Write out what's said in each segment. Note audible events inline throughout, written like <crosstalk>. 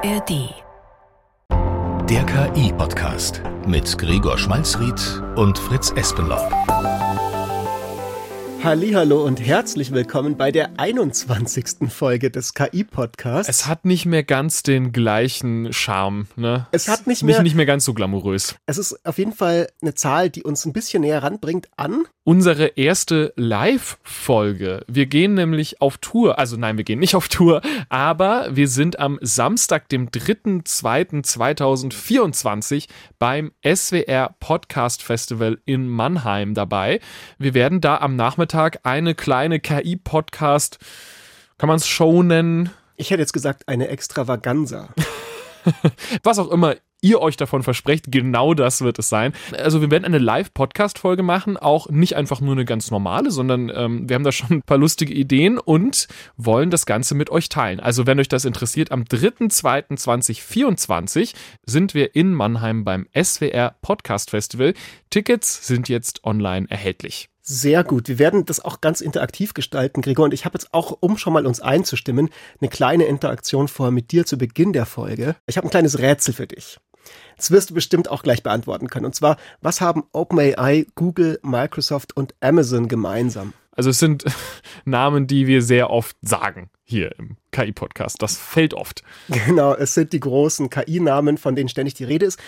ARD. Der KI-Podcast mit Gregor Schmalzried und Fritz Espenlaub. Hallo und herzlich willkommen bei der 21. Folge des KI-Podcasts. Es hat nicht mehr ganz den gleichen Charme, ne? Es hat nicht mehr, nicht mehr ganz so glamourös. Es ist auf jeden Fall eine Zahl, die uns ein bisschen näher ranbringt an unsere erste Live-Folge. Wir gehen nämlich auf Tour. Also nein, wir gehen nicht auf Tour, aber wir sind am Samstag, dem 3.2.2024 beim SWR Podcast Festival in Mannheim dabei. Wir werden da am Nachmittag eine kleine KI-Podcast, kann man es Show nennen? Ich hätte jetzt gesagt, eine Extravaganza. <laughs> Was auch immer ihr euch davon versprecht, genau das wird es sein. Also wir werden eine Live-Podcast-Folge machen, auch nicht einfach nur eine ganz normale, sondern ähm, wir haben da schon ein paar lustige Ideen und wollen das Ganze mit euch teilen. Also wenn euch das interessiert, am 3.2.2024 sind wir in Mannheim beim SWR Podcast Festival. Tickets sind jetzt online erhältlich. Sehr gut. Wir werden das auch ganz interaktiv gestalten, Gregor. Und ich habe jetzt auch, um schon mal uns einzustimmen, eine kleine Interaktion vor mit dir zu Beginn der Folge. Ich habe ein kleines Rätsel für dich. Das wirst du bestimmt auch gleich beantworten können. Und zwar, was haben OpenAI, Google, Microsoft und Amazon gemeinsam? Also es sind <laughs> Namen, die wir sehr oft sagen hier im KI-Podcast. Das fällt oft. Genau, es sind die großen KI-Namen, von denen ständig die Rede ist.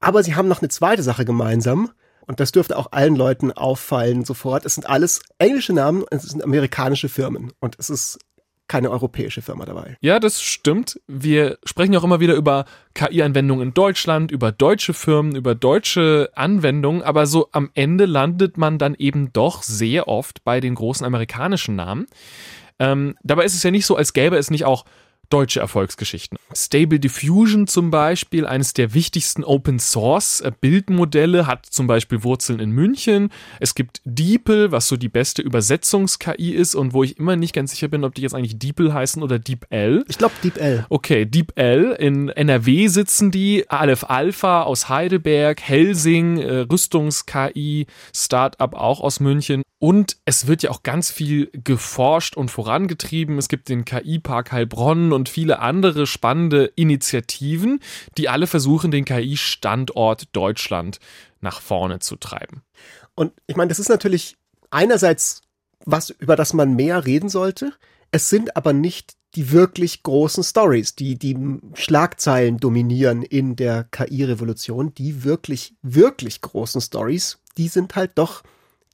Aber sie haben noch eine zweite Sache gemeinsam. Und das dürfte auch allen Leuten auffallen sofort. Es sind alles englische Namen, es sind amerikanische Firmen. Und es ist keine europäische Firma dabei. Ja, das stimmt. Wir sprechen auch immer wieder über KI-Anwendungen in Deutschland, über deutsche Firmen, über deutsche Anwendungen, aber so am Ende landet man dann eben doch sehr oft bei den großen amerikanischen Namen. Ähm, dabei ist es ja nicht so, als gäbe es nicht auch deutsche Erfolgsgeschichten. Stable Diffusion zum Beispiel, eines der wichtigsten Open Source äh, Bildmodelle, hat zum Beispiel Wurzeln in München. Es gibt DeepL, was so die beste Übersetzungs-KI ist und wo ich immer nicht ganz sicher bin, ob die jetzt eigentlich DeepL heißen oder DeepL. Ich glaube DeepL. Okay, DeepL. In NRW sitzen die. Aleph Alpha aus Heidelberg, Helsing, äh, Rüstungs-KI, Startup auch aus München. Und es wird ja auch ganz viel geforscht und vorangetrieben. Es gibt den KI-Park Heilbronn und viele andere spannende Initiativen, die alle versuchen, den KI-Standort Deutschland nach vorne zu treiben. Und ich meine, das ist natürlich einerseits was, über das man mehr reden sollte. Es sind aber nicht die wirklich großen Stories, die die Schlagzeilen dominieren in der KI-Revolution. Die wirklich, wirklich großen Stories, die sind halt doch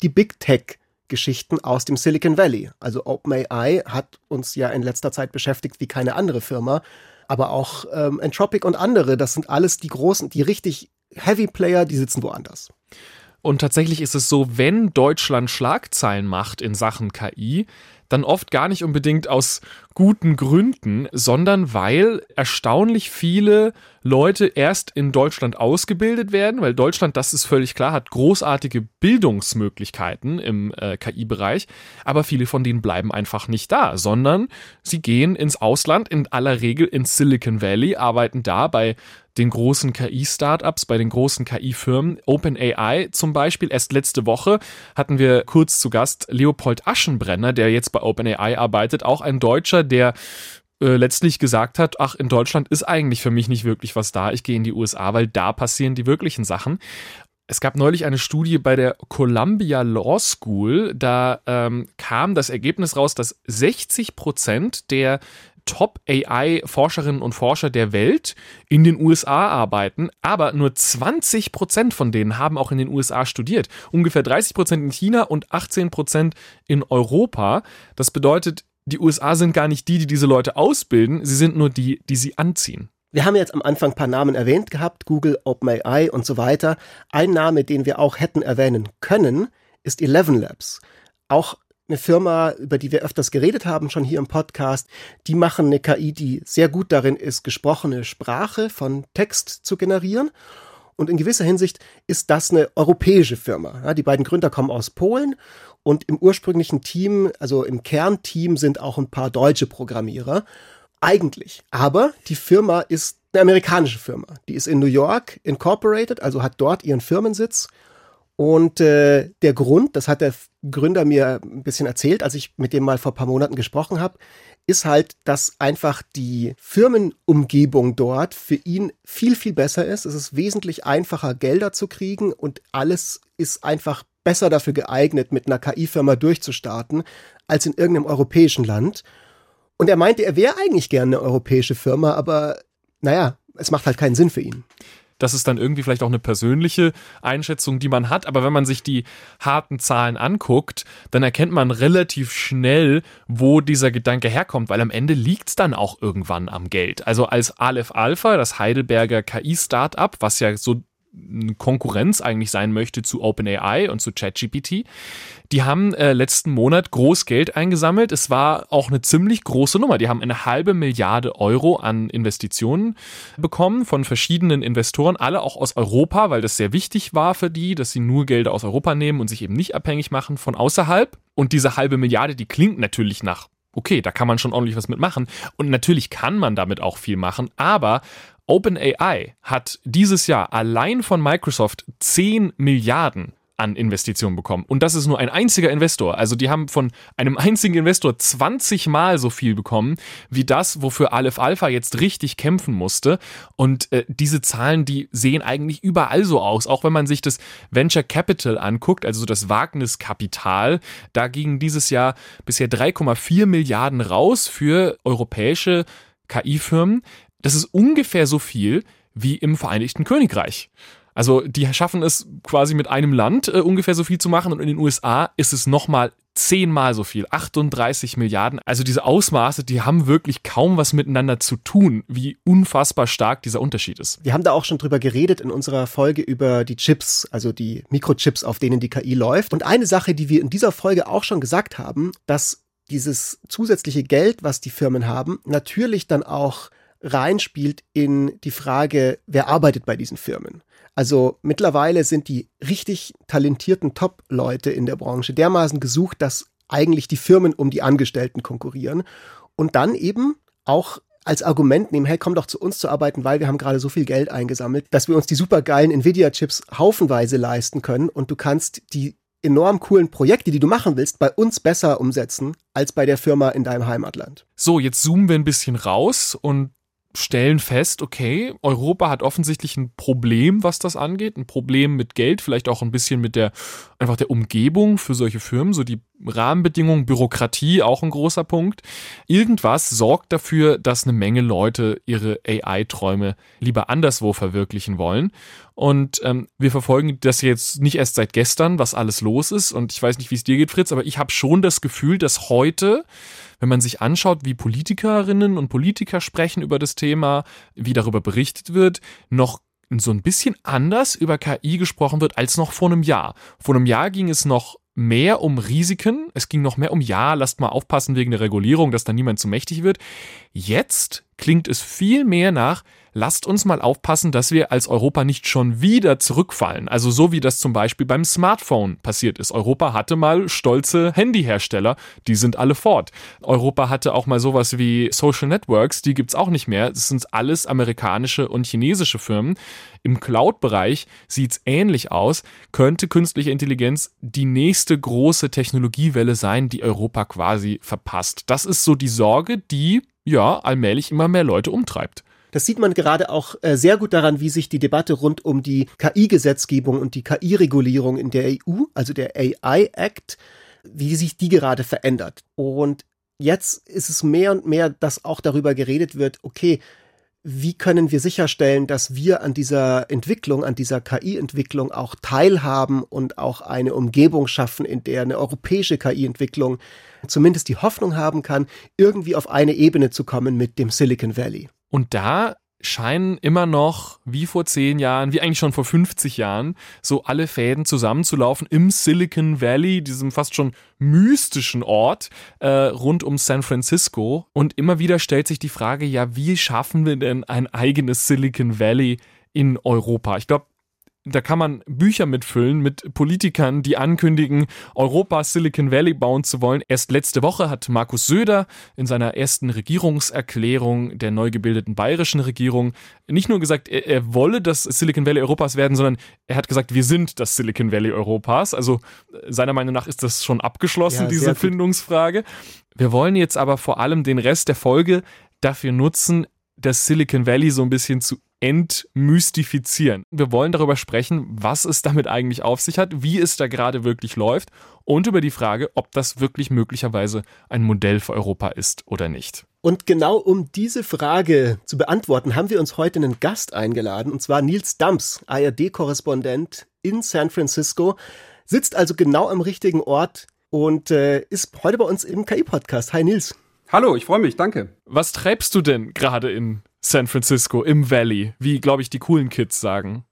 die Big Tech Geschichten aus dem Silicon Valley. Also OpenAI hat uns ja in letzter Zeit beschäftigt wie keine andere Firma, aber auch ähm, Entropic und andere, das sind alles die großen, die richtig Heavy Player, die sitzen woanders. Und tatsächlich ist es so, wenn Deutschland Schlagzeilen macht in Sachen KI, dann oft gar nicht unbedingt aus guten Gründen, sondern weil erstaunlich viele Leute erst in Deutschland ausgebildet werden, weil Deutschland, das ist völlig klar, hat großartige Bildungsmöglichkeiten im äh, KI-Bereich, aber viele von denen bleiben einfach nicht da, sondern sie gehen ins Ausland, in aller Regel ins Silicon Valley, arbeiten da bei den großen KI-Startups, bei den großen KI-Firmen. OpenAI zum Beispiel. Erst letzte Woche hatten wir kurz zu Gast Leopold Aschenbrenner, der jetzt bei OpenAI arbeitet, auch ein Deutscher, der äh, letztlich gesagt hat, ach, in Deutschland ist eigentlich für mich nicht wirklich was da, ich gehe in die USA, weil da passieren die wirklichen Sachen. Es gab neulich eine Studie bei der Columbia Law School, da ähm, kam das Ergebnis raus, dass 60 Prozent der Top-AI-Forscherinnen und Forscher der Welt in den USA arbeiten, aber nur 20 Prozent von denen haben auch in den USA studiert. Ungefähr 30 Prozent in China und 18 Prozent in Europa. Das bedeutet, die USA sind gar nicht die, die diese Leute ausbilden, sie sind nur die, die sie anziehen. Wir haben jetzt am Anfang ein paar Namen erwähnt gehabt, Google, OpenAI und so weiter. Ein Name, den wir auch hätten erwähnen können, ist Eleven Labs. Auch eine Firma, über die wir öfters geredet haben, schon hier im Podcast. Die machen eine KI, die sehr gut darin ist, gesprochene Sprache von Text zu generieren. Und in gewisser Hinsicht ist das eine europäische Firma. Die beiden Gründer kommen aus Polen und im ursprünglichen Team, also im Kernteam, sind auch ein paar deutsche Programmierer. Eigentlich. Aber die Firma ist eine amerikanische Firma. Die ist in New York incorporated, also hat dort ihren Firmensitz Und äh, der Grund, das hat der Gründer mir ein bisschen erzählt, als ich mit dem mal vor paar Monaten gesprochen habe, ist halt, dass einfach die Firmenumgebung dort für ihn viel, viel besser ist. Es ist wesentlich einfacher, Gelder zu kriegen und alles ist einfach besser dafür geeignet, mit einer KI-Firma durchzustarten, als in irgendeinem europäischen Land. Und er meinte, er wäre eigentlich gerne eine europäische Firma, aber naja, es macht halt keinen Sinn für ihn. Das ist dann irgendwie vielleicht auch eine persönliche Einschätzung, die man hat. Aber wenn man sich die harten Zahlen anguckt, dann erkennt man relativ schnell, wo dieser Gedanke herkommt, weil am Ende liegt es dann auch irgendwann am Geld. Also als Aleph Alpha, das Heidelberger KI-Startup, was ja so eine Konkurrenz eigentlich sein möchte zu OpenAI und zu ChatGPT. Die haben äh, letzten Monat groß Geld eingesammelt. Es war auch eine ziemlich große Nummer. Die haben eine halbe Milliarde Euro an Investitionen bekommen von verschiedenen Investoren, alle auch aus Europa, weil das sehr wichtig war für die, dass sie nur Gelder aus Europa nehmen und sich eben nicht abhängig machen von außerhalb. Und diese halbe Milliarde, die klingt natürlich nach okay, da kann man schon ordentlich was mitmachen. Und natürlich kann man damit auch viel machen, aber OpenAI hat dieses Jahr allein von Microsoft 10 Milliarden an Investitionen bekommen. Und das ist nur ein einziger Investor. Also die haben von einem einzigen Investor 20 Mal so viel bekommen, wie das, wofür Aleph Alpha jetzt richtig kämpfen musste. Und äh, diese Zahlen, die sehen eigentlich überall so aus. Auch wenn man sich das Venture Capital anguckt, also das Wagniskapital, da gingen dieses Jahr bisher 3,4 Milliarden raus für europäische KI-Firmen. Das ist ungefähr so viel wie im Vereinigten Königreich. Also die schaffen es quasi mit einem Land äh, ungefähr so viel zu machen und in den USA ist es nochmal zehnmal so viel, 38 Milliarden. Also diese Ausmaße, die haben wirklich kaum was miteinander zu tun, wie unfassbar stark dieser Unterschied ist. Wir haben da auch schon drüber geredet in unserer Folge über die Chips, also die Mikrochips, auf denen die KI läuft. Und eine Sache, die wir in dieser Folge auch schon gesagt haben, dass dieses zusätzliche Geld, was die Firmen haben, natürlich dann auch reinspielt in die Frage, wer arbeitet bei diesen Firmen. Also mittlerweile sind die richtig talentierten Top-Leute in der Branche dermaßen gesucht, dass eigentlich die Firmen um die Angestellten konkurrieren und dann eben auch als Argument nehmen, hey, komm doch zu uns zu arbeiten, weil wir haben gerade so viel Geld eingesammelt, dass wir uns die supergeilen Nvidia-Chips haufenweise leisten können und du kannst die enorm coolen Projekte, die du machen willst, bei uns besser umsetzen als bei der Firma in deinem Heimatland. So, jetzt zoomen wir ein bisschen raus und stellen fest, okay, Europa hat offensichtlich ein Problem, was das angeht, ein Problem mit Geld, vielleicht auch ein bisschen mit der einfach der Umgebung für solche Firmen, so die Rahmenbedingungen, Bürokratie auch ein großer Punkt. Irgendwas sorgt dafür, dass eine Menge Leute ihre AI-Träume lieber anderswo verwirklichen wollen. Und ähm, wir verfolgen das jetzt nicht erst seit gestern, was alles los ist. Und ich weiß nicht, wie es dir geht, Fritz, aber ich habe schon das Gefühl, dass heute, wenn man sich anschaut, wie Politikerinnen und Politiker sprechen über das Thema, wie darüber berichtet wird, noch so ein bisschen anders über KI gesprochen wird als noch vor einem Jahr. Vor einem Jahr ging es noch mehr um Risiken. Es ging noch mehr um, ja, lasst mal aufpassen wegen der Regulierung, dass da niemand zu mächtig wird. Jetzt klingt es viel mehr nach, lasst uns mal aufpassen, dass wir als Europa nicht schon wieder zurückfallen. Also so wie das zum Beispiel beim Smartphone passiert ist. Europa hatte mal stolze Handyhersteller, die sind alle fort. Europa hatte auch mal sowas wie Social Networks, die gibt's auch nicht mehr. Das sind alles amerikanische und chinesische Firmen. Im Cloud-Bereich sieht's ähnlich aus. Könnte künstliche Intelligenz die nächste große Technologiewelle sein, die Europa quasi verpasst. Das ist so die Sorge, die ja allmählich immer mehr Leute umtreibt. Das sieht man gerade auch äh, sehr gut daran, wie sich die Debatte rund um die KI-Gesetzgebung und die KI-Regulierung in der EU, also der AI Act, wie sich die gerade verändert. Und jetzt ist es mehr und mehr, dass auch darüber geredet wird, okay, wie können wir sicherstellen, dass wir an dieser Entwicklung, an dieser KI-Entwicklung auch teilhaben und auch eine Umgebung schaffen, in der eine europäische KI-Entwicklung zumindest die Hoffnung haben kann, irgendwie auf eine Ebene zu kommen mit dem Silicon Valley. Und da scheinen immer noch, wie vor zehn Jahren, wie eigentlich schon vor 50 Jahren, so alle Fäden zusammenzulaufen im Silicon Valley, diesem fast schon mystischen Ort äh, rund um San Francisco. Und immer wieder stellt sich die Frage, ja, wie schaffen wir denn ein eigenes Silicon Valley in Europa? Ich glaube, da kann man Bücher mitfüllen mit Politikern, die ankündigen, Europa Silicon Valley bauen zu wollen. Erst letzte Woche hat Markus Söder in seiner ersten Regierungserklärung der neu gebildeten bayerischen Regierung nicht nur gesagt, er, er wolle das Silicon Valley Europas werden, sondern er hat gesagt, wir sind das Silicon Valley Europas. Also seiner Meinung nach ist das schon abgeschlossen, ja, diese Findungsfrage. Wir wollen jetzt aber vor allem den Rest der Folge dafür nutzen, das Silicon Valley so ein bisschen zu entmystifizieren. Wir wollen darüber sprechen, was es damit eigentlich auf sich hat, wie es da gerade wirklich läuft und über die Frage, ob das wirklich möglicherweise ein Modell für Europa ist oder nicht. Und genau um diese Frage zu beantworten, haben wir uns heute einen Gast eingeladen, und zwar Nils Dams, ARD-Korrespondent in San Francisco, sitzt also genau am richtigen Ort und äh, ist heute bei uns im KI-Podcast. Hi Nils. Hallo, ich freue mich, danke. Was treibst du denn gerade in San Francisco, im Valley, wie, glaube ich, die coolen Kids sagen?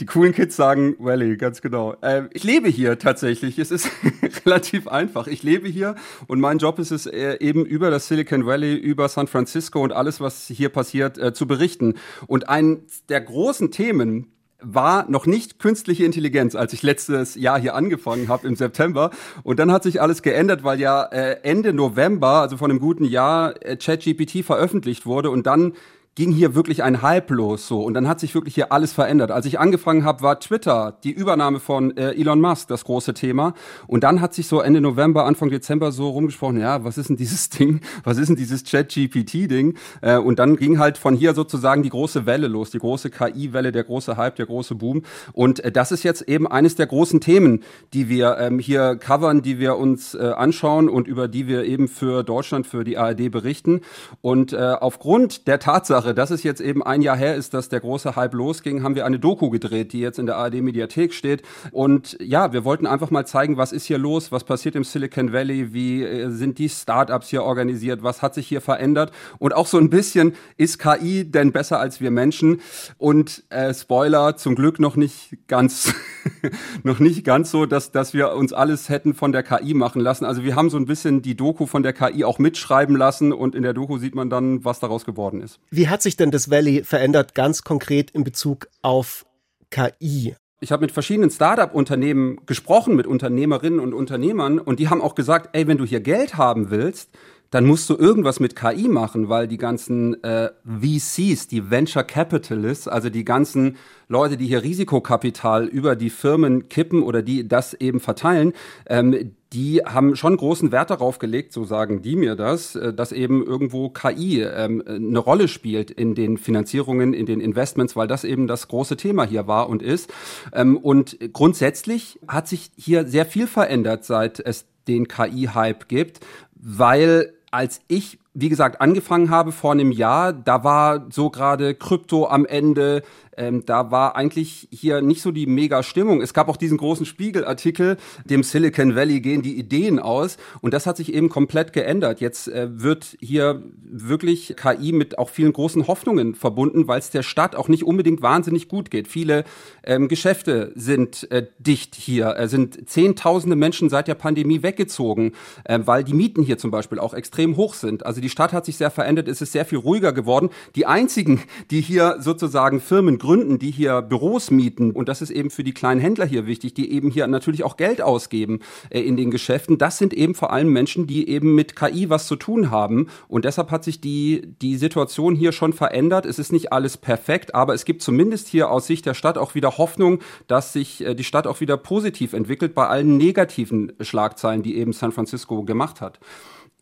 Die coolen Kids sagen Valley, ganz genau. Äh, ich lebe hier tatsächlich. Es ist <laughs> relativ einfach. Ich lebe hier und mein Job ist es äh, eben über das Silicon Valley, über San Francisco und alles, was hier passiert, äh, zu berichten. Und ein der großen Themen, war noch nicht künstliche Intelligenz, als ich letztes Jahr hier angefangen habe im September. Und dann hat sich alles geändert, weil ja äh, Ende November, also von einem guten Jahr, äh, ChatGPT veröffentlicht wurde und dann ging hier wirklich ein Hype los so und dann hat sich wirklich hier alles verändert. Als ich angefangen habe, war Twitter, die Übernahme von äh, Elon Musk das große Thema und dann hat sich so Ende November, Anfang Dezember so rumgesprochen, ja, was ist denn dieses <laughs> Ding? Was ist denn dieses Chat-GPT Ding? Äh, und dann ging halt von hier sozusagen die große Welle los, die große KI-Welle, der große Hype, der große Boom und äh, das ist jetzt eben eines der großen Themen, die wir ähm, hier covern, die wir uns äh, anschauen und über die wir eben für Deutschland, für die ARD berichten und äh, aufgrund der Tatsache Tatsache, dass es jetzt eben ein Jahr her ist, dass der große Hype losging, haben wir eine Doku gedreht, die jetzt in der ARD Mediathek steht. Und ja, wir wollten einfach mal zeigen, was ist hier los, was passiert im Silicon Valley, wie äh, sind die Startups hier organisiert, was hat sich hier verändert und auch so ein bisschen, ist KI denn besser als wir Menschen? Und äh, Spoiler, zum Glück noch nicht ganz, <laughs> noch nicht ganz so, dass, dass wir uns alles hätten von der KI machen lassen. Also wir haben so ein bisschen die Doku von der KI auch mitschreiben lassen und in der Doku sieht man dann, was daraus geworden ist. Wie hat sich denn das Valley verändert, ganz konkret in Bezug auf KI? Ich habe mit verschiedenen Startup-Unternehmen gesprochen, mit Unternehmerinnen und Unternehmern, und die haben auch gesagt, ey, wenn du hier Geld haben willst, dann musst du irgendwas mit KI machen, weil die ganzen äh, VCs, die Venture Capitalists, also die ganzen Leute, die hier Risikokapital über die Firmen kippen oder die das eben verteilen, ähm, die haben schon großen Wert darauf gelegt, so sagen die mir das, äh, dass eben irgendwo KI ähm, eine Rolle spielt in den Finanzierungen, in den Investments, weil das eben das große Thema hier war und ist. Ähm, und grundsätzlich hat sich hier sehr viel verändert, seit es den KI-Hype gibt, weil als ich, wie gesagt, angefangen habe vor einem Jahr, da war so gerade Krypto am Ende, ähm, da war eigentlich hier nicht so die mega Stimmung. Es gab auch diesen großen Spiegelartikel, dem Silicon Valley gehen die Ideen aus und das hat sich eben komplett geändert. Jetzt äh, wird hier wirklich KI mit auch vielen großen Hoffnungen verbunden, weil es der Stadt auch nicht unbedingt wahnsinnig gut geht. Viele ähm, Geschäfte sind äh, dicht hier, es sind zehntausende Menschen seit der Pandemie weggezogen, äh, weil die Mieten hier zum Beispiel auch extrem hoch sind. Also die Stadt hat sich sehr verändert, es ist sehr viel ruhiger geworden. Die einzigen, die hier sozusagen Firmen Gründen, die hier Büros mieten, und das ist eben für die kleinen Händler hier wichtig, die eben hier natürlich auch Geld ausgeben äh, in den Geschäften, das sind eben vor allem Menschen, die eben mit KI was zu tun haben. Und deshalb hat sich die, die Situation hier schon verändert. Es ist nicht alles perfekt, aber es gibt zumindest hier aus Sicht der Stadt auch wieder Hoffnung, dass sich äh, die Stadt auch wieder positiv entwickelt bei allen negativen Schlagzeilen, die eben San Francisco gemacht hat.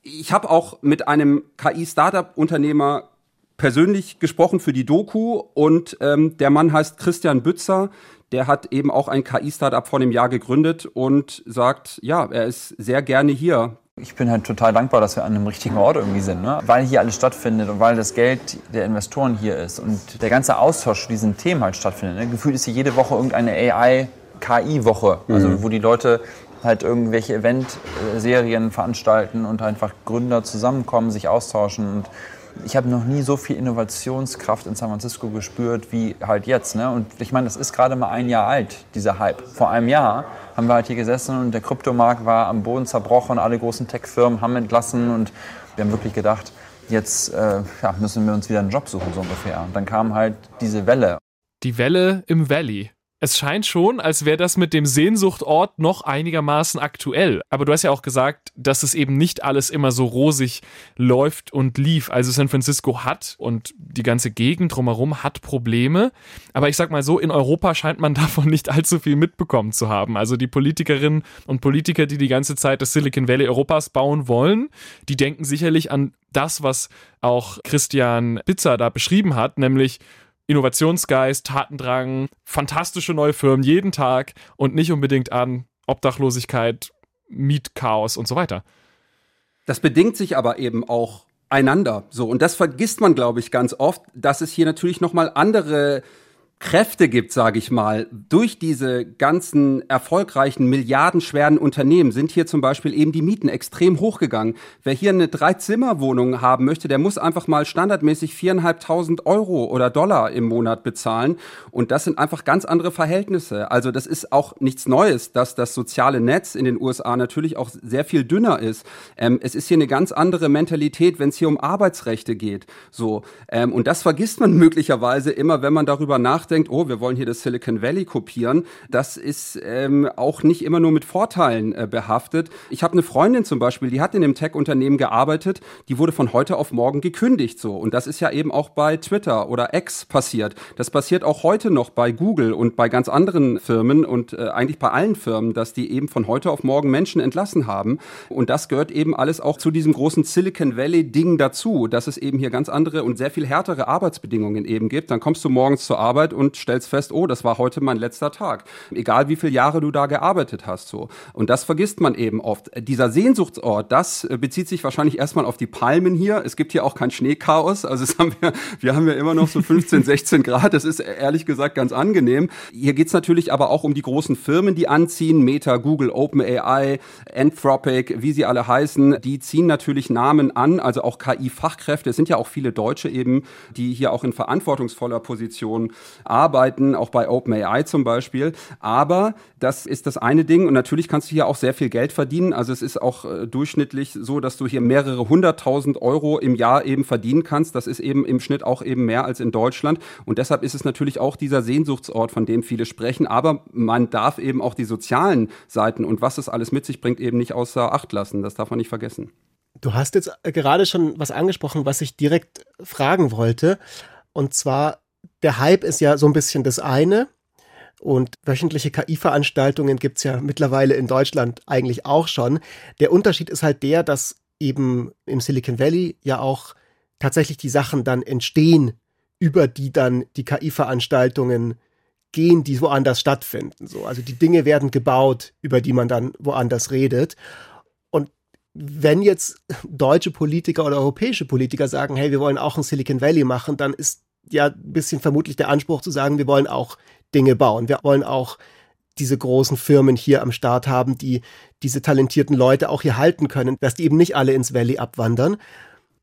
Ich habe auch mit einem KI-Startup-Unternehmer persönlich gesprochen für die Doku und ähm, der Mann heißt Christian Bützer. Der hat eben auch ein KI-Startup vor einem Jahr gegründet und sagt, ja, er ist sehr gerne hier. Ich bin halt total dankbar, dass wir an einem richtigen Ort irgendwie sind, ne? weil hier alles stattfindet und weil das Geld der Investoren hier ist und der ganze Austausch zu diesen Themen halt stattfindet. Ne? Gefühlt ist hier jede Woche irgendeine AI-KI-Woche, also mhm. wo die Leute halt irgendwelche Event-Serien veranstalten und einfach Gründer zusammenkommen, sich austauschen und ich habe noch nie so viel Innovationskraft in San Francisco gespürt wie halt jetzt. Ne? Und ich meine, das ist gerade mal ein Jahr alt, dieser Hype. Vor einem Jahr haben wir halt hier gesessen und der Kryptomarkt war am Boden zerbrochen, alle großen Tech-Firmen haben entlassen und wir haben wirklich gedacht, jetzt äh, ja, müssen wir uns wieder einen Job suchen, so ungefähr. Und dann kam halt diese Welle. Die Welle im Valley. Es scheint schon, als wäre das mit dem Sehnsuchtort noch einigermaßen aktuell. Aber du hast ja auch gesagt, dass es eben nicht alles immer so rosig läuft und lief. Also San Francisco hat und die ganze Gegend drumherum hat Probleme. Aber ich sag mal so, in Europa scheint man <laughs> davon nicht allzu viel mitbekommen zu haben. Also die Politikerinnen und Politiker, die die ganze Zeit das Silicon Valley Europas bauen wollen, die denken sicherlich an das, was auch Christian Pizza da beschrieben hat, nämlich Innovationsgeist, Tatendrang, fantastische neue Firmen jeden Tag und nicht unbedingt an Obdachlosigkeit, Mietchaos und so weiter. Das bedingt sich aber eben auch einander. So und das vergisst man, glaube ich, ganz oft, dass es hier natürlich noch mal andere Kräfte gibt, sage ich mal, durch diese ganzen erfolgreichen, milliardenschweren Unternehmen sind hier zum Beispiel eben die Mieten extrem hochgegangen. Wer hier eine Drei-Zimmer-Wohnung haben möchte, der muss einfach mal standardmäßig viereinhalbtausend Euro oder Dollar im Monat bezahlen. Und das sind einfach ganz andere Verhältnisse. Also das ist auch nichts Neues, dass das soziale Netz in den USA natürlich auch sehr viel dünner ist. Ähm, es ist hier eine ganz andere Mentalität, wenn es hier um Arbeitsrechte geht. So ähm, und das vergisst man <laughs> möglicherweise immer, wenn man darüber nachdenkt denkt, oh, wir wollen hier das Silicon Valley kopieren, das ist ähm, auch nicht immer nur mit Vorteilen äh, behaftet. Ich habe eine Freundin zum Beispiel, die hat in einem Tech-Unternehmen gearbeitet, die wurde von heute auf morgen gekündigt so. Und das ist ja eben auch bei Twitter oder X passiert. Das passiert auch heute noch bei Google und bei ganz anderen Firmen und äh, eigentlich bei allen Firmen, dass die eben von heute auf morgen Menschen entlassen haben. Und das gehört eben alles auch zu diesem großen Silicon Valley-Ding dazu, dass es eben hier ganz andere und sehr viel härtere Arbeitsbedingungen eben gibt. Dann kommst du morgens zur Arbeit und und stellst fest, oh, das war heute mein letzter Tag. Egal wie viele Jahre du da gearbeitet hast, so. Und das vergisst man eben oft. Dieser Sehnsuchtsort, das äh, bezieht sich wahrscheinlich erstmal auf die Palmen hier. Es gibt hier auch kein Schneechaos. Also haben wir, wir haben ja immer noch so 15, 16 <laughs> Grad. Das ist ehrlich gesagt ganz angenehm. Hier geht's natürlich aber auch um die großen Firmen, die anziehen. Meta, Google, OpenAI, Anthropic, wie sie alle heißen. Die ziehen natürlich Namen an, also auch KI-Fachkräfte. Es sind ja auch viele Deutsche eben, die hier auch in verantwortungsvoller Position arbeiten, auch bei OpenAI zum Beispiel. Aber das ist das eine Ding und natürlich kannst du hier auch sehr viel Geld verdienen. Also es ist auch äh, durchschnittlich so, dass du hier mehrere hunderttausend Euro im Jahr eben verdienen kannst. Das ist eben im Schnitt auch eben mehr als in Deutschland. Und deshalb ist es natürlich auch dieser Sehnsuchtsort, von dem viele sprechen. Aber man darf eben auch die sozialen Seiten und was es alles mit sich bringt, eben nicht außer Acht lassen. Das darf man nicht vergessen. Du hast jetzt gerade schon was angesprochen, was ich direkt fragen wollte. Und zwar, der Hype ist ja so ein bisschen das eine. Und wöchentliche KI-Veranstaltungen gibt es ja mittlerweile in Deutschland eigentlich auch schon. Der Unterschied ist halt der, dass eben im Silicon Valley ja auch tatsächlich die Sachen dann entstehen, über die dann die KI-Veranstaltungen gehen, die woanders stattfinden. So, also die Dinge werden gebaut, über die man dann woanders redet. Und wenn jetzt deutsche Politiker oder europäische Politiker sagen, hey, wir wollen auch ein Silicon Valley machen, dann ist ja ein bisschen vermutlich der Anspruch zu sagen, wir wollen auch Dinge bauen. Wir wollen auch diese großen Firmen hier am Start haben, die diese talentierten Leute auch hier halten können, dass die eben nicht alle ins Valley abwandern.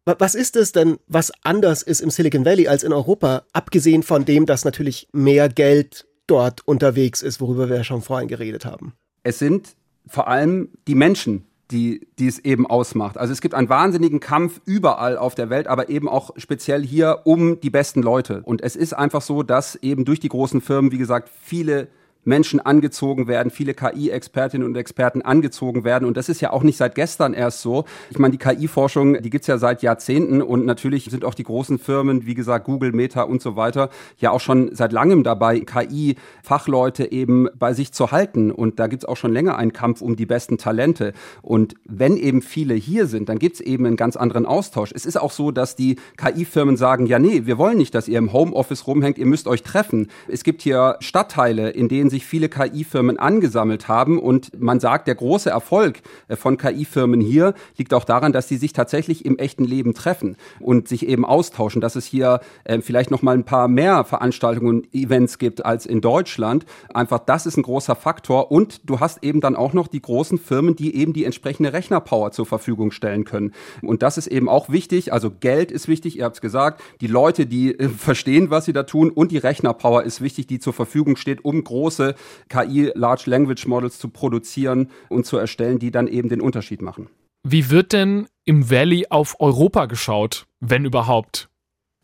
Was ist es denn, was anders ist im Silicon Valley als in Europa, abgesehen von dem, dass natürlich mehr Geld dort unterwegs ist, worüber wir ja schon vorhin geredet haben? Es sind vor allem die Menschen, die, die es eben ausmacht. Also es gibt einen wahnsinnigen Kampf überall auf der Welt, aber eben auch speziell hier um die besten Leute. Und es ist einfach so, dass eben durch die großen Firmen, wie gesagt, viele Menschen angezogen werden, viele KI-Expertinnen und Experten angezogen werden. Und das ist ja auch nicht seit gestern erst so. Ich meine, die KI-Forschung, die gibt's ja seit Jahrzehnten und natürlich sind auch die großen Firmen, wie gesagt, Google, Meta und so weiter, ja auch schon seit langem dabei, KI-Fachleute eben bei sich zu halten. Und da gibt's auch schon länger einen Kampf um die besten Talente. Und wenn eben viele hier sind, dann gibt's eben einen ganz anderen Austausch. Es ist auch so, dass die KI-Firmen sagen, ja, nee, wir wollen nicht, dass ihr im Homeoffice rumhängt, ihr müsst euch treffen. Es gibt hier Stadtteile, in denen sich viele KI-Firmen angesammelt haben. Und man sagt, der große Erfolg äh, von KI-Firmen hier liegt auch daran, dass sie sich tatsächlich im echten Leben treffen und sich eben austauschen, dass es hier äh, vielleicht noch mal ein paar mehr Veranstaltungen und Events gibt als in Deutschland. Einfach das ist ein großer Faktor. Und du hast eben dann auch noch die großen Firmen, die eben die entsprechende Rechnerpower zur Verfügung stellen können. Und das ist eben auch wichtig. Also Geld ist wichtig, ihr habt es gesagt. Die Leute, die äh, verstehen, was sie da tun und die Rechnerpower ist wichtig, die zur Verfügung steht, um große große KI Large Language Models zu produzieren und zu erstellen, die dann eben den Unterschied machen. Wie wird denn im Valley auf Europa geschaut, wenn überhaupt?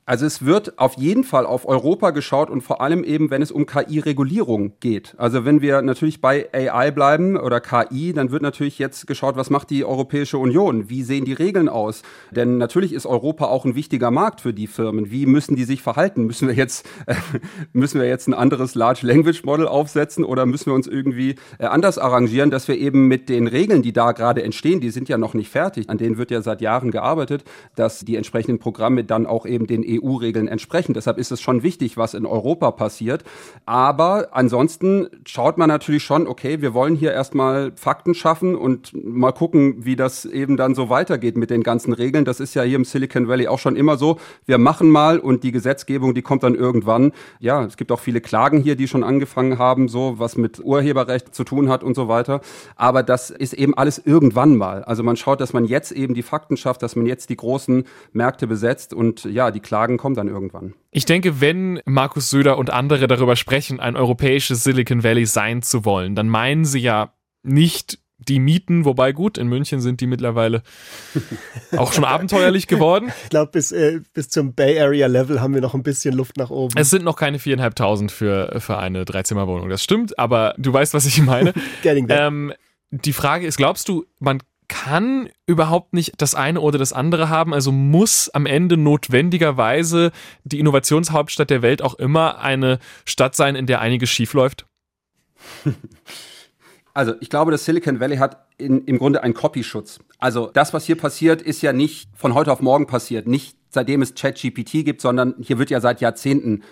Also es wird auf jeden Fall auf Europa geschaut und vor allem eben, wenn es um KI-Regulierung geht. Also wenn wir natürlich bei AI bleiben oder KI, dann wird natürlich jetzt geschaut, was macht die Europäische Union? Wie sehen die Regeln aus? Denn natürlich ist Europa auch ein wichtiger Markt für die Firmen. Wie müssen die sich verhalten? Müssen wir jetzt, <laughs> äh, müssen wir jetzt ein anderes Large Language Model aufsetzen oder müssen wir uns irgendwie äh, anders arrangieren, dass wir eben mit den Regeln, die da gerade entstehen, die sind ja noch nicht fertig, an denen wird ja seit Jahren gearbeitet, dass die entsprechenden Programme dann auch eben den EU-Regeln entsprechen. Deshalb ist es schon wichtig, was in Europa passiert. Aber ansonsten schaut man natürlich schon, okay, wir wollen hier erstmal Fakten schaffen und mal gucken, wie das eben dann so weitergeht mit den ganzen Regeln. Das ist ja hier im Silicon Valley auch schon immer so. Wir machen mal und die Gesetzgebung, die kommt dann irgendwann. Ja, es gibt auch viele Klagen hier, die schon angefangen haben, so was mit Urheberrecht zu tun hat und so weiter. Aber das ist eben alles irgendwann mal. Also man schaut, dass man jetzt eben die Fakten schafft, dass man jetzt die großen Märkte besetzt und ja, die Klagen Fragen kommen dann irgendwann. Ich denke, wenn Markus Söder und andere darüber sprechen, ein europäisches Silicon Valley sein zu wollen, dann meinen sie ja nicht die Mieten, wobei gut, in München sind die mittlerweile <laughs> auch schon abenteuerlich geworden. Ich glaube, bis, äh, bis zum Bay Area Level haben wir noch ein bisschen Luft nach oben. Es sind noch keine viereinhalbtausend für, für eine Dreizimmerwohnung. Das stimmt, aber du weißt, was ich meine. <laughs> ähm, die Frage ist, glaubst du, man kann überhaupt nicht das eine oder das andere haben. Also muss am Ende notwendigerweise die Innovationshauptstadt der Welt auch immer eine Stadt sein, in der einiges schiefläuft? <laughs> Also ich glaube, das Silicon Valley hat in, im Grunde einen Copyschutz. Also das, was hier passiert, ist ja nicht von heute auf morgen passiert. Nicht seitdem es ChatGPT gibt, sondern hier wird ja seit Jahrzehnten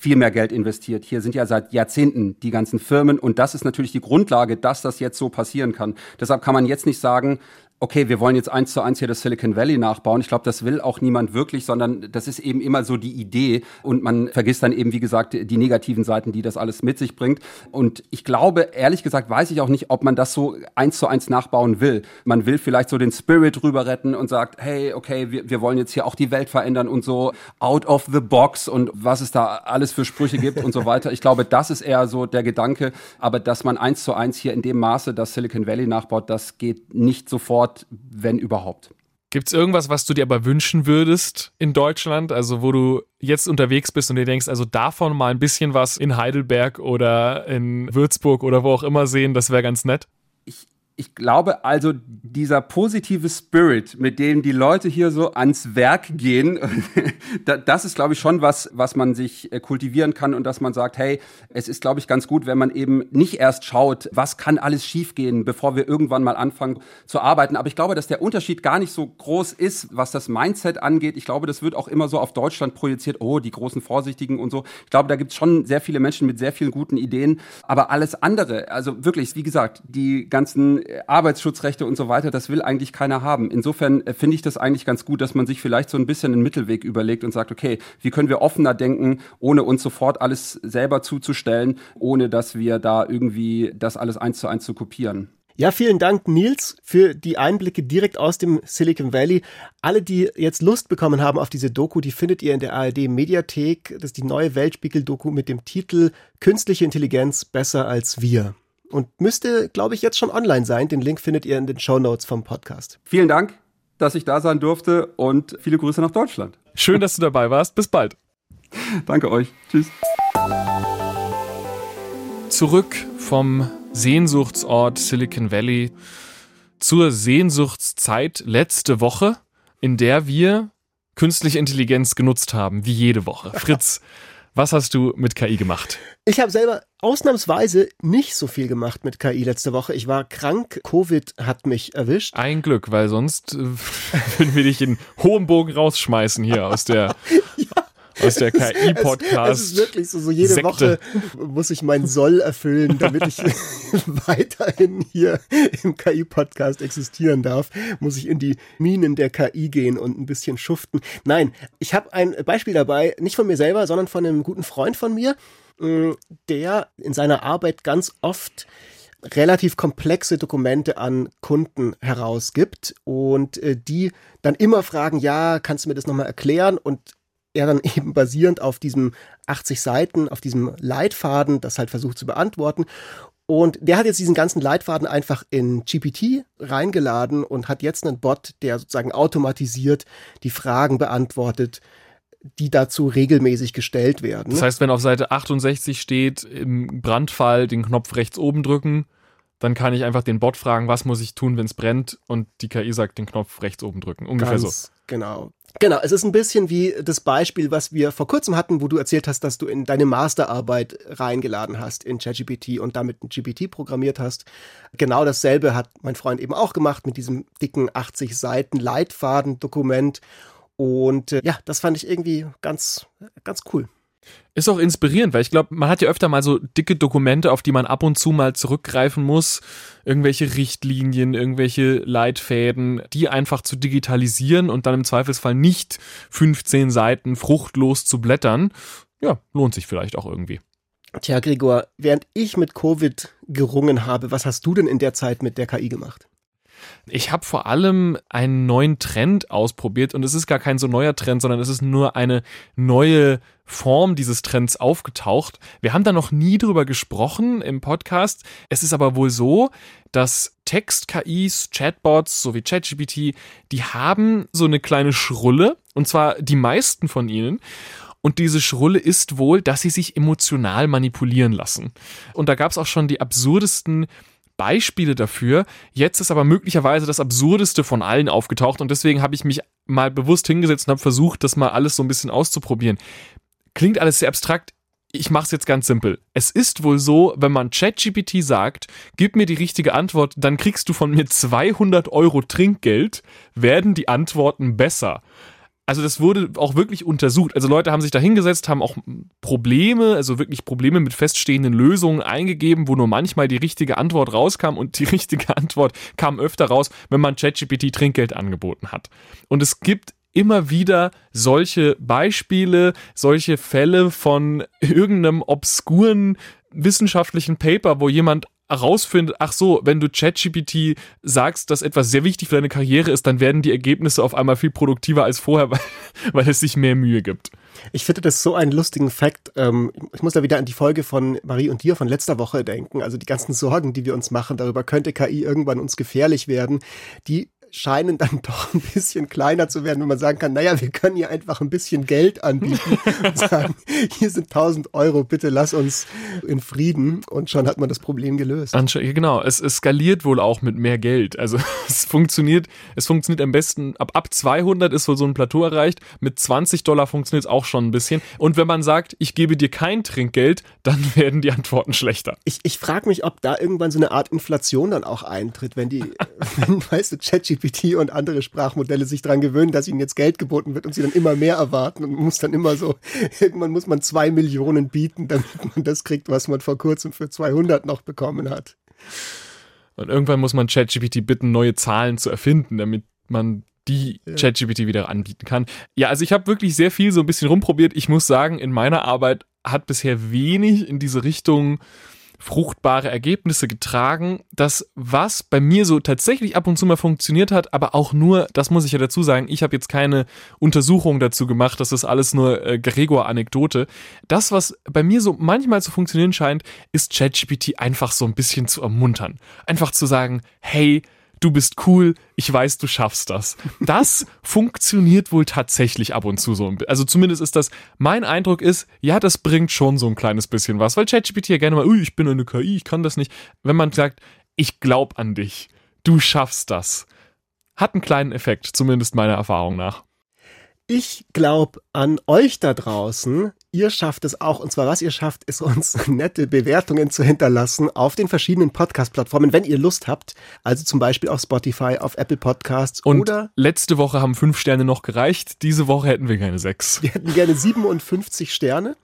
viel mehr Geld investiert. Hier sind ja seit Jahrzehnten die ganzen Firmen und das ist natürlich die Grundlage, dass das jetzt so passieren kann. Deshalb kann man jetzt nicht sagen, okay, wir wollen jetzt eins zu eins hier das Silicon Valley nachbauen. Ich glaube, das will auch niemand wirklich, sondern das ist eben immer so die Idee und man vergisst dann eben, wie gesagt, die negativen Seiten, die das alles mit sich bringt. Und ich glaube, ehrlich gesagt, weiß ich auch nicht, ob man das so eins zu eins nachbauen will. Man will vielleicht so den Spirit rüber retten und sagt, hey, okay, wir, wir wollen jetzt hier auch die Welt verändern und so out of the box und was es da alles für Sprüche gibt und so weiter. Ich glaube, das ist eher so der Gedanke. Aber dass man eins zu eins hier in dem Maße das Silicon Valley nachbaut, das geht nicht sofort dort, wenn überhaupt. Gibt es irgendwas, was du dir aber wünschen würdest in Deutschland? Also, wo du jetzt unterwegs bist und dir denkst, also davon mal ein bisschen was in Heidelberg oder in Würzburg oder wo auch immer sehen, das wäre ganz nett? Ich, ich glaube also, dieser positive Spirit, mit dem die Leute hier so ans Werk gehen, <laughs> das ist, glaube ich, schon was, was man sich äh, kultivieren kann und dass man sagt, hey, es ist, glaube ich, ganz gut, wenn man eben nicht erst schaut, was kann alles schiefgehen, bevor wir irgendwann mal anfangen zu arbeiten. Aber ich glaube, dass der Unterschied gar nicht so groß ist, was das Mindset angeht. Ich glaube, das wird auch immer so auf Deutschland projiziert, oh, die großen Vorsichtigen und so. Ich glaube, da gibt es schon sehr viele Menschen mit sehr vielen guten Ideen. Aber alles andere, also wirklich, wie gesagt, die ganzen Arbeitsschutzrechte und so weiter, das will eigentlich keiner haben. Insofern äh, finde ich das eigentlich ganz gut, dass man sich vielleicht so ein bisschen einen Mittelweg überlegt und sagt, okay, wie können wir offener denken, ohne uns sofort alles selber zuzustellen, ohne dass wir da irgendwie das alles eins zu eins zu kopieren. Ja, vielen Dank, Nils, für die Einblicke direkt aus dem Silicon Valley. Alle, die jetzt Lust bekommen haben auf diese Doku, die findet ihr in der ARD Mediathek. Das ist die neue Weltspiegel-Doku mit dem Titel Künstliche Intelligenz besser als wir und müsste, glaube ich, jetzt schon online sein. Den Link findet ihr in den Show Notes vom Podcast. Vielen Dank, dass ich da sein durfte und viele Grüße nach Deutschland. Schön, dass du dabei warst. Bis bald. <laughs> Danke euch. Tschüss. Zurück vom Sehnsuchtsort Silicon Valley zur Sehnsuchtszeit letzte Woche, in der wir künstliche Intelligenz genutzt haben, wie jede Woche. <laughs> Fritz, was hast du mit KI gemacht? Ich habe selber ausnahmsweise nicht so viel gemacht mit KI letzte Woche. Ich war krank, Covid hat mich erwischt. Ein Glück, weil sonst äh, <laughs> würden wir dich in hohem Bogen rausschmeißen hier aus der <laughs> aus der KI-Podcast. <laughs> Es, es, ist wirklich so, so jede Sekte. Woche muss ich meinen Soll erfüllen, damit ich <laughs> weiterhin hier im KI-Podcast existieren darf, muss ich in die Minen der KI gehen und ein bisschen schuften. Nein, ich habe ein Beispiel dabei, nicht von mir selber, sondern von einem guten Freund von mir, mm, der in seiner Arbeit ganz oft relativ komplexe Dokumente an Kunden herausgibt und äh, die dann immer fragen, ja, kannst du mir das nochmal erklären? Und er dann <laughs> eben basierend auf diesem 80 Seiten, auf diesem Leitfaden, das halt versucht zu beantworten. Und der hat jetzt diesen ganzen Leitfaden einfach in GPT reingeladen und hat jetzt einen Bot, der sozusagen automatisiert die Fragen beantwortet, die dazu regelmäßig gestellt werden. Das heißt, wenn auf Seite 68 steht, im Brandfall den Knopf rechts oben drücken, dann kann ich einfach den Bot fragen, was muss ich tun, wenn es brennt und die KI sagt, den Knopf rechts oben drücken. Ungefähr Ganz so. Genau. Genau, es ist ein bisschen wie das Beispiel, was wir vor kurzem hatten, wo du erzählt hast, dass du in deine Masterarbeit reingeladen hast in ChatGPT und damit ein GPT programmiert hast. Genau dasselbe hat mein Freund eben auch gemacht mit diesem dicken 80 Seiten Leitfaden-Dokument. Und äh, ja, das fand ich irgendwie ganz, ganz cool. Ist auch inspirierend, weil ich glaube, man hat ja öfter mal so dicke Dokumente, auf die man ab und zu mal zurückgreifen muss. Irgendwelche Richtlinien, irgendwelche Leitfäden, die einfach zu digitalisieren und dann im Zweifelsfall nicht 15 Seiten fruchtlos zu blättern. Ja, lohnt sich vielleicht auch irgendwie. Tja, Gregor, während ich mit Covid gerungen habe, was hast du denn in der Zeit mit der KI gemacht? Ich habe vor allem einen neuen Trend ausprobiert und es ist gar kein so neuer Trend, sondern es ist nur eine neue Form dieses Trends aufgetaucht. Wir haben da noch nie drüber gesprochen im Podcast. Es ist aber wohl so, dass Text-KIs, Chatbots sowie ChatGPT, die haben so eine kleine Schrulle und zwar die meisten von ihnen. Und diese Schrulle ist wohl, dass sie sich emotional manipulieren lassen. Und da gab es auch schon die absurdesten Beispiele dafür. Jetzt ist aber möglicherweise das Absurdeste von allen aufgetaucht und deswegen habe ich mich mal bewusst hingesetzt und habe versucht, das mal alles so ein bisschen auszuprobieren. Klingt alles sehr abstrakt. Ich mache es jetzt ganz simpel. Es ist wohl so, wenn man ChatGPT sagt, gib mir die richtige Antwort, dann kriegst du von mir 200 Euro Trinkgeld, werden die Antworten besser also das wurde auch wirklich untersucht. Also Leute haben sich da hingesetzt, haben auch Probleme, also wirklich Probleme mit feststehenden Lösungen eingegeben, wo nur manchmal die richtige Antwort rauskam und die <laughs> richtige Antwort kam öfter raus, wenn man ChatGPT Trinkgeld angeboten hat. Und es gibt immer wieder solche Beispiele, solche Fälle von <laughs> irgendeinem obskuren wissenschaftlichen Paper, wo jemand herausfindet, ach so, wenn du ChatGPT sagst, dass etwas sehr wichtig für deine Karriere ist, dann werden die Ergebnisse auf einmal viel produktiver als vorher, <laughs> weil, weil es sich mehr Mühe gibt. Ich finde das so einen lustigen Fakt. Ähm, ich muss da wieder an die Folge von Marie und dir von letzter Woche denken. Also die ganzen Sorgen, die wir uns machen, darüber könnte KI irgendwann uns gefährlich werden, die scheinen dann <laughs> doch ein bisschen kleiner zu werden, wenn man sagen kann, naja, wir können hier einfach ein bisschen Geld anbieten <laughs> und sagen, hier sind 1000 Euro, bitte lass uns in Frieden und schon hat man das Problem gelöst. Genau, es, es skaliert wohl auch mit mehr Geld. Also <laughs> es funktioniert, es funktioniert am besten, ab, ab 200 ist wohl so ein Plateau erreicht, mit 20 Dollar funktioniert es auch schon ein bisschen. Und wenn man sagt, ich gebe dir kein Trinkgeld, dann werden die Antworten schlechter. Ich, ich frage mich, ob da irgendwann so eine Art Inflation dann auch eintritt, wenn die, wenn, weißt du, ChatGPT ChatGPT und andere Sprachmodelle sich daran gewöhnen, dass ihnen jetzt Geld geboten wird und sie dann immer mehr erwarten und muss dann immer so, <laughs> irgendwann muss man zwei Millionen bieten, damit man das kriegt, was man vor kurzem für 200 noch bekommen hat. Und irgendwann muss man ChatGPT bitten, neue Zahlen zu erfinden, damit man die ChatGPT wieder anbieten kann. Ja, also ich habe wirklich sehr viel so ein bisschen rumprobiert. Ich muss sagen, in meiner Arbeit hat bisher wenig in diese Richtung fruchtbare Ergebnisse getragen. Das, was bei mir so tatsächlich ab und zu mal funktioniert hat, aber auch nur, das muss ich ja dazu sagen, ich habe jetzt keine Untersuchung dazu gemacht, das ist alles nur äh, Gregor-Anekdote. Das, was bei mir so manchmal zu funktionieren scheint, ist ChatGPT einfach so ein bisschen zu ermuntern. Einfach zu sagen, hey, du bist cool, ich weiß, du schaffst das. Das <laughs> funktioniert wohl tatsächlich ab und zu so. Also zumindest ist das, mein Eindruck ist, ja, das bringt schon so ein kleines bisschen was, weil ChatGPT ja gerne mal, ui, ich bin eine KI, ich kann das nicht. Wenn man sagt, ich glaub an dich, du schaffst das, hat einen kleinen Effekt, zumindest meiner Erfahrung nach. Ich glaube an euch da draußen. Ihr schafft es auch. Und zwar, was ihr schafft, ist uns <laughs> nette Bewertungen zu hinterlassen auf den verschiedenen Podcast-Plattformen, wenn ihr Lust habt. Also zum Beispiel auf Spotify, auf Apple Podcasts Und oder. letzte Woche haben fünf Sterne noch gereicht. Diese Woche hätten wir keine sechs. Wir hätten gerne 57 Sterne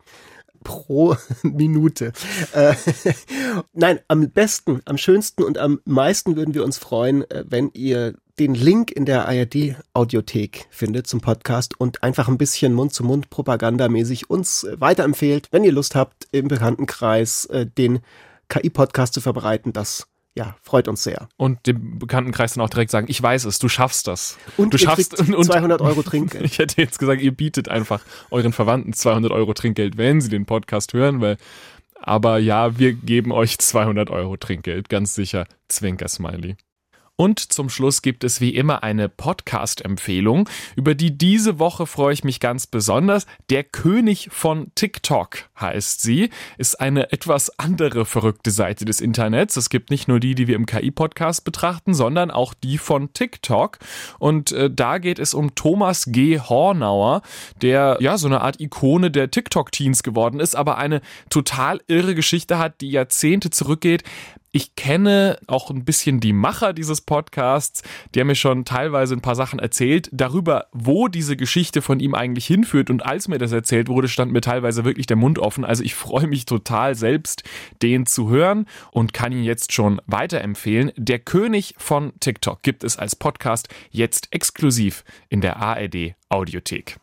pro <laughs> Minute. Äh, <laughs> nein, am besten, am schönsten und am meisten würden wir uns freuen, äh, wenn ihr den Link in der ARD-Audiothek findet zum Podcast und einfach ein bisschen Mund-zu-Mund-Propagandamäßig uns äh, weiterempfehlt, wenn ihr Lust habt, im Bekanntenkreis äh, den KI-Podcast zu verbreiten. Das ja, freut uns sehr. Und dem Bekanntenkreis dann auch direkt sagen, ich weiß es, du schaffst das. Und du schaffst kriegt 200 Euro <laughs> Trinkgeld. Ich hätte jetzt gesagt, ihr bietet einfach euren Verwandten 200 Euro Trinkgeld, wenn sie den Podcast hören, weil aber ja, wir geben euch 200 Euro Trinkgeld, ganz sicher. Zwinker-Smiley. Und zum Schluss gibt es wie immer eine Podcast-Empfehlung, über die diese Woche freue ich mich ganz besonders. Der König von TikTok heißt sie, ist eine etwas andere verrückte Seite des Internets. Es gibt nicht nur die, die wir im KI-Podcast betrachten, sondern auch die von TikTok. Und äh, da geht es um Thomas G. Hornauer, der ja so eine Art Ikone der TikTok-Teens geworden ist, aber eine total irre Geschichte hat, die Jahrzehnte zurückgeht. Ich kenne auch ein bisschen die Macher dieses Podcasts, die haben mir schon teilweise ein paar Sachen erzählt, darüber, wo diese Geschichte von ihm eigentlich hinführt. Und als mir das erzählt wurde, stand mir teilweise wirklich der Mund offen. Also ich freue mich total selbst, den zu hören und kann ihn jetzt schon weiterempfehlen. Der König von TikTok gibt es als Podcast jetzt exklusiv in der ARD Audiothek.